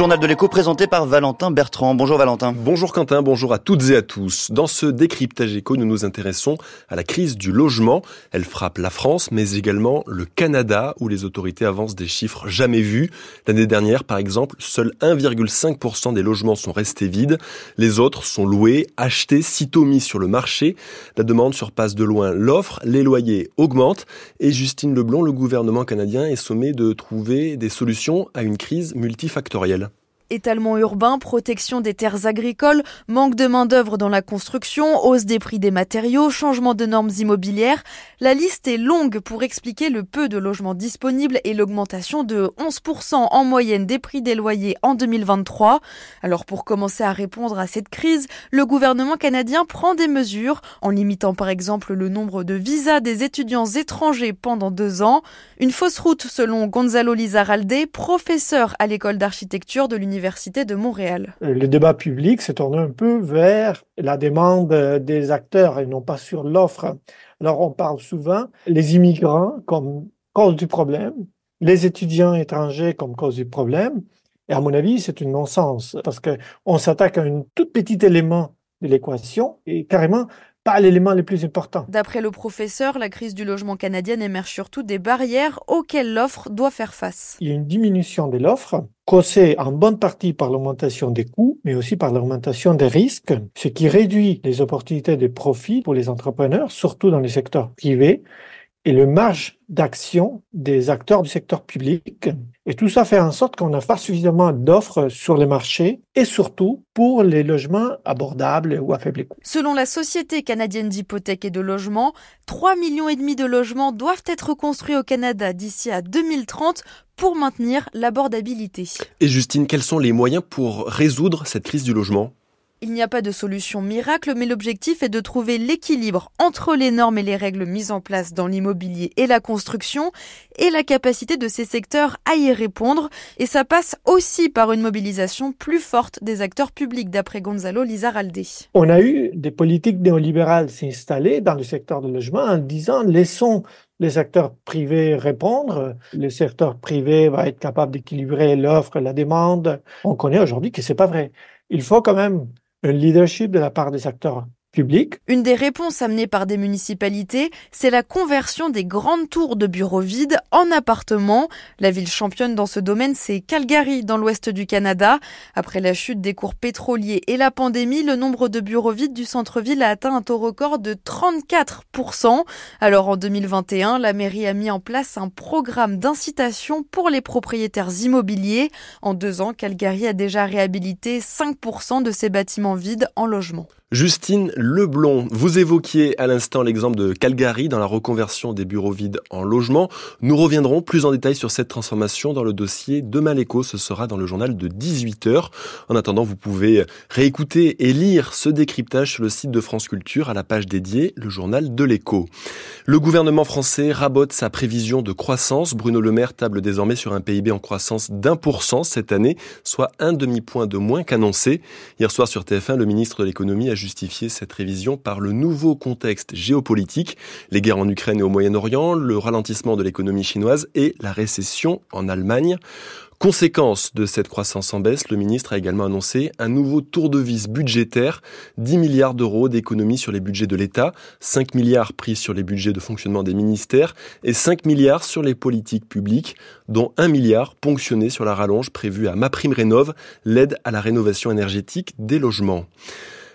journal de l'écho présenté par Valentin Bertrand. Bonjour Valentin. Bonjour Quentin, bonjour à toutes et à tous. Dans ce décryptage écho, nous nous intéressons à la crise du logement. Elle frappe la France, mais également le Canada, où les autorités avancent des chiffres jamais vus. L'année dernière, par exemple, seul 1,5% des logements sont restés vides. Les autres sont loués, achetés, sitôt mis sur le marché. La demande surpasse de loin l'offre, les loyers augmentent et Justine Leblond, le gouvernement canadien, est sommé de trouver des solutions à une crise multifactorielle étalement urbain, protection des terres agricoles, manque de main-d'œuvre dans la construction, hausse des prix des matériaux, changement de normes immobilières. La liste est longue pour expliquer le peu de logements disponibles et l'augmentation de 11% en moyenne des prix des loyers en 2023. Alors pour commencer à répondre à cette crise, le gouvernement canadien prend des mesures en limitant par exemple le nombre de visas des étudiants étrangers pendant deux ans. Une fausse route selon Gonzalo Lizaralde, professeur à l'école d'architecture de l'université de Montréal. Le débat public s'est tourné un peu vers la demande des acteurs et non pas sur l'offre. Alors on parle souvent les immigrants comme cause du problème, les étudiants étrangers comme cause du problème. Et à mon avis, c'est une non-sens parce qu'on s'attaque à un tout petit élément de l'équation et carrément pas l'élément le plus important. D'après le professeur, la crise du logement canadien émerge surtout des barrières auxquelles l'offre doit faire face. Il y a une diminution de l'offre causée en bonne partie par l'augmentation des coûts, mais aussi par l'augmentation des risques, ce qui réduit les opportunités de profit pour les entrepreneurs, surtout dans le secteur privé, et le marge d'action des acteurs du secteur public. Et tout ça fait en sorte qu'on n'a pas suffisamment d'offres sur les marchés et surtout pour les logements abordables ou à faible coût. Selon la Société canadienne d'hypothèques et de logement, 3 millions et demi de logements doivent être construits au Canada d'ici à 2030 pour maintenir l'abordabilité. Et Justine, quels sont les moyens pour résoudre cette crise du logement? Il n'y a pas de solution miracle, mais l'objectif est de trouver l'équilibre entre les normes et les règles mises en place dans l'immobilier et la construction et la capacité de ces secteurs à y répondre. Et ça passe aussi par une mobilisation plus forte des acteurs publics, d'après Gonzalo Lizaralde. On a eu des politiques néolibérales s'installer dans le secteur du logement en disant laissons les acteurs privés répondre. Le secteur privé va être capable d'équilibrer l'offre, la demande. On connaît aujourd'hui que c'est pas vrai. Il faut quand même leadership de la part des acteurs public. Une des réponses amenées par des municipalités, c'est la conversion des grandes tours de bureaux vides en appartements. La ville championne dans ce domaine, c'est Calgary, dans l'ouest du Canada. Après la chute des cours pétroliers et la pandémie, le nombre de bureaux vides du centre-ville a atteint un taux record de 34%. Alors en 2021, la mairie a mis en place un programme d'incitation pour les propriétaires immobiliers. En deux ans, Calgary a déjà réhabilité 5% de ses bâtiments vides en logement. Justine Leblond, vous évoquiez à l'instant l'exemple de Calgary dans la reconversion des bureaux vides en logement. Reviendrons plus en détail sur cette transformation dans le dossier de Maléco. Ce sera dans le journal de 18h. En attendant, vous pouvez réécouter et lire ce décryptage sur le site de France Culture à la page dédiée, le journal de l'écho. Le gouvernement français rabote sa prévision de croissance. Bruno Le Maire table désormais sur un PIB en croissance d'un pour cent cette année, soit un demi-point de moins qu'annoncé. Hier soir sur TF1, le ministre de l'économie a justifier cette révision par le nouveau contexte géopolitique, les guerres en Ukraine et au Moyen-Orient, le ralentissement de l'économie et la récession en Allemagne. Conséquence de cette croissance en baisse, le ministre a également annoncé un nouveau tour de vis budgétaire, 10 milliards d'euros d'économies sur les budgets de l'État, 5 milliards pris sur les budgets de fonctionnement des ministères et 5 milliards sur les politiques publiques, dont 1 milliard ponctionné sur la rallonge prévue à MaPrimeRénov', l'aide à la rénovation énergétique des logements.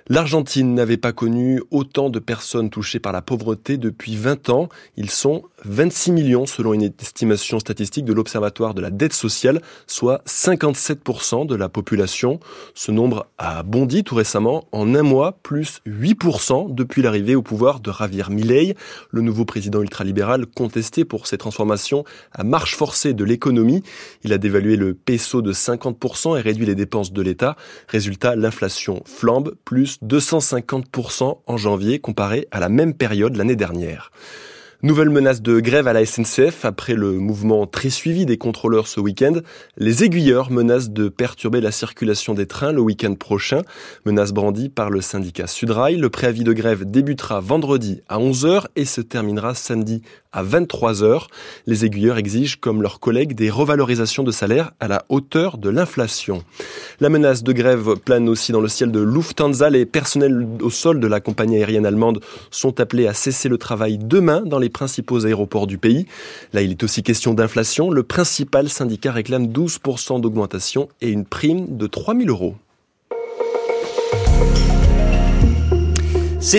L'Argentine n'avait pas connu autant de personnes touchées par la pauvreté depuis 20 ans. Ils sont 26 millions selon une estimation statistique de l'Observatoire de la dette sociale, soit 57% de la population. Ce nombre a bondi tout récemment en un mois, plus 8% depuis l'arrivée au pouvoir de Javier Milei, le nouveau président ultralibéral contesté pour ses transformations à marche forcée de l'économie. Il a dévalué le peso de 50% et réduit les dépenses de l'État. Résultat, l'inflation flambe, plus 250% en janvier comparé à la même période l'année dernière. Nouvelle menace de grève à la SNCF après le mouvement très suivi des contrôleurs ce week-end. Les aiguilleurs menacent de perturber la circulation des trains le week-end prochain. Menace brandie par le syndicat Sudrail. Le préavis de grève débutera vendredi à 11h et se terminera samedi à 23 heures. Les aiguilleurs exigent, comme leurs collègues, des revalorisations de salaire à la hauteur de l'inflation. La menace de grève plane aussi dans le ciel de Lufthansa. Les personnels au sol de la compagnie aérienne allemande sont appelés à cesser le travail demain dans les principaux aéroports du pays. Là, il est aussi question d'inflation. Le principal syndicat réclame 12% d'augmentation et une prime de 3 000 euros.